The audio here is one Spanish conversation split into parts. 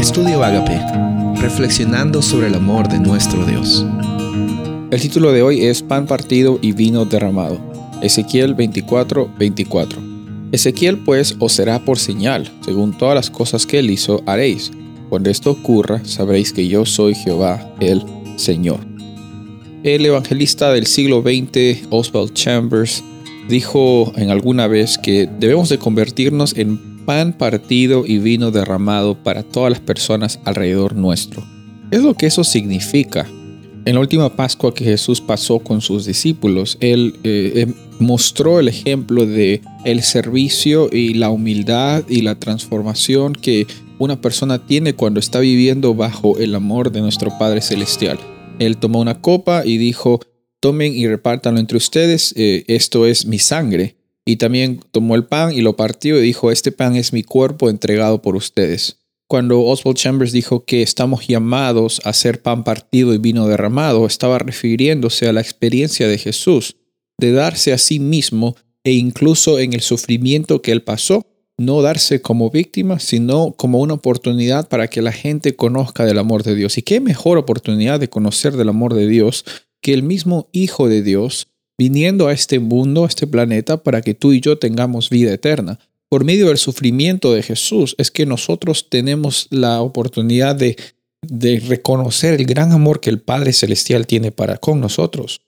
Estudio Agape, reflexionando sobre el amor de nuestro Dios. El título de hoy es Pan partido y vino derramado. Ezequiel 24, 24. Ezequiel pues os será por señal, según todas las cosas que él hizo haréis. Cuando esto ocurra, sabréis que yo soy Jehová, el Señor. El evangelista del siglo XX, Oswald Chambers, dijo en alguna vez que debemos de convertirnos en pan partido y vino derramado para todas las personas alrededor nuestro. es lo que eso significa? En la última Pascua que Jesús pasó con sus discípulos, Él eh, eh, mostró el ejemplo de el servicio y la humildad y la transformación que una persona tiene cuando está viviendo bajo el amor de nuestro Padre Celestial. Él tomó una copa y dijo, tomen y repártanlo entre ustedes, eh, esto es mi sangre. Y también tomó el pan y lo partió y dijo, este pan es mi cuerpo entregado por ustedes. Cuando Oswald Chambers dijo que estamos llamados a ser pan partido y vino derramado, estaba refiriéndose a la experiencia de Jesús, de darse a sí mismo e incluso en el sufrimiento que él pasó, no darse como víctima, sino como una oportunidad para que la gente conozca del amor de Dios. ¿Y qué mejor oportunidad de conocer del amor de Dios que el mismo Hijo de Dios viniendo a este mundo, a este planeta, para que tú y yo tengamos vida eterna. Por medio del sufrimiento de Jesús es que nosotros tenemos la oportunidad de, de reconocer el gran amor que el Padre Celestial tiene para con nosotros.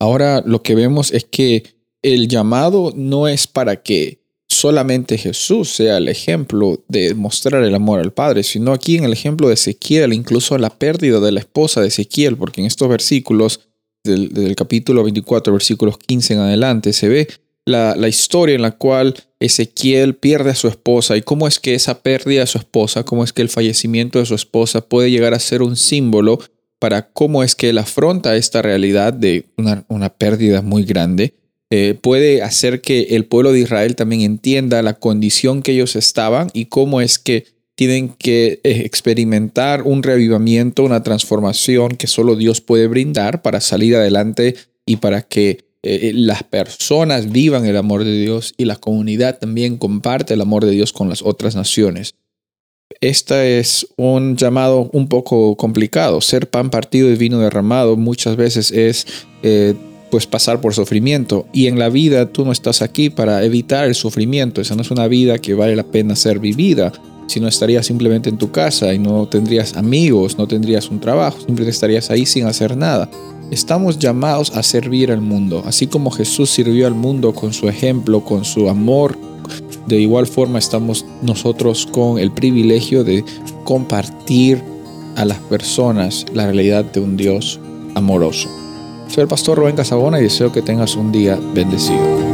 Ahora lo que vemos es que el llamado no es para que solamente Jesús sea el ejemplo de mostrar el amor al Padre, sino aquí en el ejemplo de Ezequiel, incluso la pérdida de la esposa de Ezequiel, porque en estos versículos del, capítulo 24, versículos 15 en adelante, se ve la, la, historia en la cual Ezequiel pierde a su esposa y cómo es que esa pérdida de su esposa, cómo es que el fallecimiento de su esposa puede llegar a ser un símbolo para cómo es que él afronta esta realidad de una, una pérdida muy grande. Eh, puede hacer que el pueblo de Israel también entienda la condición que ellos estaban y cómo es que tienen que eh, experimentar un revivamiento, una transformación que solo Dios puede brindar para salir adelante y para que eh, las personas vivan el amor de Dios y la comunidad también comparte el amor de Dios con las otras naciones. Este es un llamado un poco complicado. Ser pan partido y vino derramado muchas veces es eh, pues pasar por sufrimiento. Y en la vida tú no estás aquí para evitar el sufrimiento. Esa no es una vida que vale la pena ser vivida si no estarías simplemente en tu casa y no tendrías amigos, no tendrías un trabajo, simplemente estarías ahí sin hacer nada. Estamos llamados a servir al mundo, así como Jesús sirvió al mundo con su ejemplo, con su amor. De igual forma estamos nosotros con el privilegio de compartir a las personas la realidad de un Dios amoroso. Soy el pastor Rubén Casabona y deseo que tengas un día bendecido.